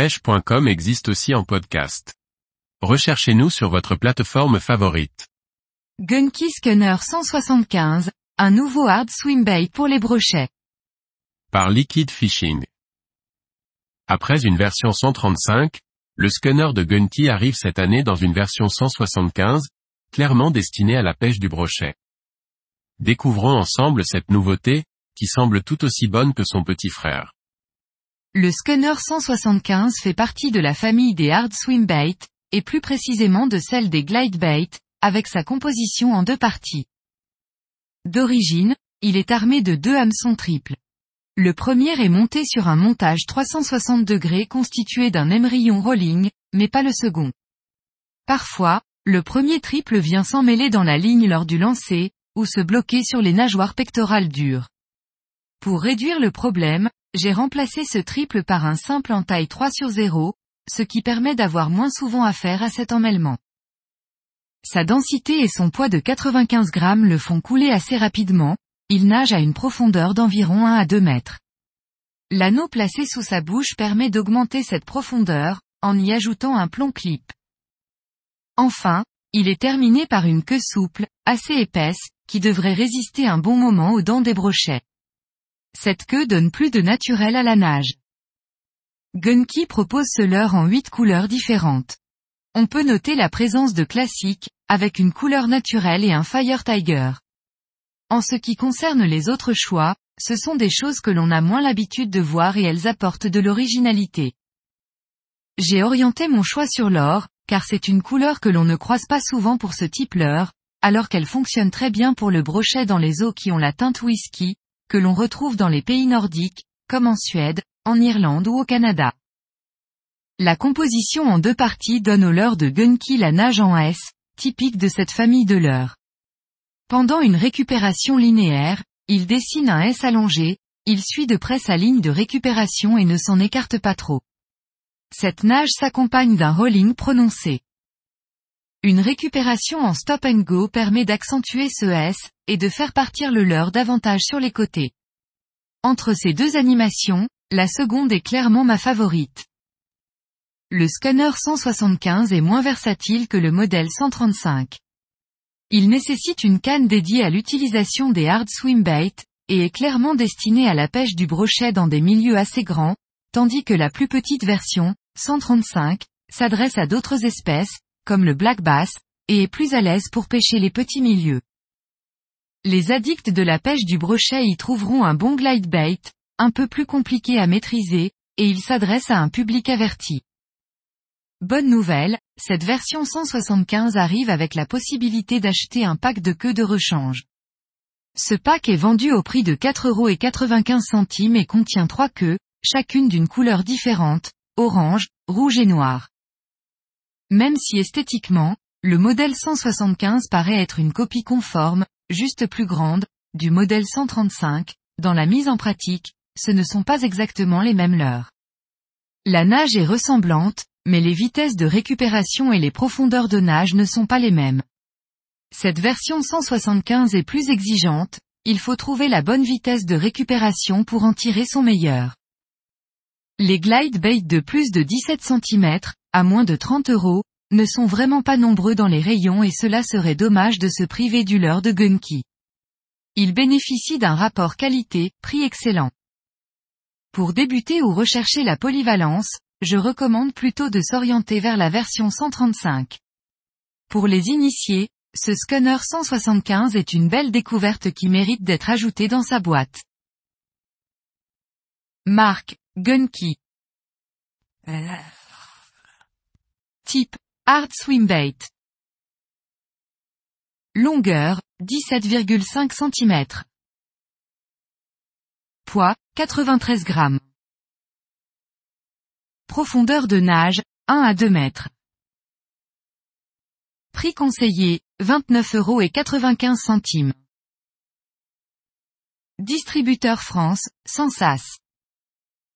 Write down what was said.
pêche.com existe aussi en podcast. Recherchez-nous sur votre plateforme favorite. Gunky Scanner 175, un nouveau hard swim bait pour les brochets. Par Liquid Fishing. Après une version 135, le scanner de Gunky arrive cette année dans une version 175, clairement destinée à la pêche du brochet. Découvrons ensemble cette nouveauté, qui semble tout aussi bonne que son petit frère. Le Scunner 175 fait partie de la famille des hard swim bait, et plus précisément de celle des glide bait, avec sa composition en deux parties. D'origine, il est armé de deux hameçons triples. Le premier est monté sur un montage 360 degrés constitué d'un émerillon rolling, mais pas le second. Parfois, le premier triple vient s'emmêler dans la ligne lors du lancer, ou se bloquer sur les nageoires pectorales dures. Pour réduire le problème, j'ai remplacé ce triple par un simple en taille 3 sur 0, ce qui permet d'avoir moins souvent affaire à cet emmêlement. Sa densité et son poids de 95 grammes le font couler assez rapidement, il nage à une profondeur d'environ 1 à 2 mètres. L'anneau placé sous sa bouche permet d'augmenter cette profondeur, en y ajoutant un plomb clip. Enfin, il est terminé par une queue souple, assez épaisse, qui devrait résister un bon moment aux dents des brochets. Cette queue donne plus de naturel à la nage. Gunky propose ce leurre en 8 couleurs différentes. On peut noter la présence de classique, avec une couleur naturelle et un Fire Tiger. En ce qui concerne les autres choix, ce sont des choses que l'on a moins l'habitude de voir et elles apportent de l'originalité. J'ai orienté mon choix sur l'or, car c'est une couleur que l'on ne croise pas souvent pour ce type leurre, alors qu'elle fonctionne très bien pour le brochet dans les eaux qui ont la teinte whisky, que l'on retrouve dans les pays nordiques, comme en Suède, en Irlande ou au Canada. La composition en deux parties donne au leurre de Gunky la nage en S, typique de cette famille de leurre. Pendant une récupération linéaire, il dessine un S allongé, il suit de près sa ligne de récupération et ne s'en écarte pas trop. Cette nage s'accompagne d'un rolling prononcé. Une récupération en stop and go permet d'accentuer ce S, et de faire partir le leurre davantage sur les côtés. Entre ces deux animations, la seconde est clairement ma favorite. Le scanner 175 est moins versatile que le modèle 135. Il nécessite une canne dédiée à l'utilisation des hard swim bait, et est clairement destiné à la pêche du brochet dans des milieux assez grands, tandis que la plus petite version, 135, s'adresse à d'autres espèces, comme le black bass, et est plus à l'aise pour pêcher les petits milieux. Les addicts de la pêche du brochet y trouveront un bon glide bait, un peu plus compliqué à maîtriser, et il s'adresse à un public averti. Bonne nouvelle, cette version 175 arrive avec la possibilité d'acheter un pack de queues de rechange. Ce pack est vendu au prix de 4,95€ et contient trois queues, chacune d'une couleur différente, orange, rouge et noir. Même si esthétiquement, le modèle 175 paraît être une copie conforme, juste plus grande, du modèle 135, dans la mise en pratique, ce ne sont pas exactement les mêmes leurres. La nage est ressemblante, mais les vitesses de récupération et les profondeurs de nage ne sont pas les mêmes. Cette version 175 est plus exigeante, il faut trouver la bonne vitesse de récupération pour en tirer son meilleur. Les glide bait de plus de 17 cm, à moins de 30 euros, ne sont vraiment pas nombreux dans les rayons et cela serait dommage de se priver du leurre de Gunky. Ils bénéficient d'un rapport qualité-prix excellent. Pour débuter ou rechercher la polyvalence, je recommande plutôt de s'orienter vers la version 135. Pour les initiés, ce scanner 175 est une belle découverte qui mérite d'être ajoutée dans sa boîte. Marque, Gunky. Type, Hard Swim Bait. Longueur, 17,5 cm. Poids, 93 grammes. Profondeur de nage, 1 à 2 mètres. Prix conseillé, 29 euros et 95 centimes. Distributeur France, sans sas.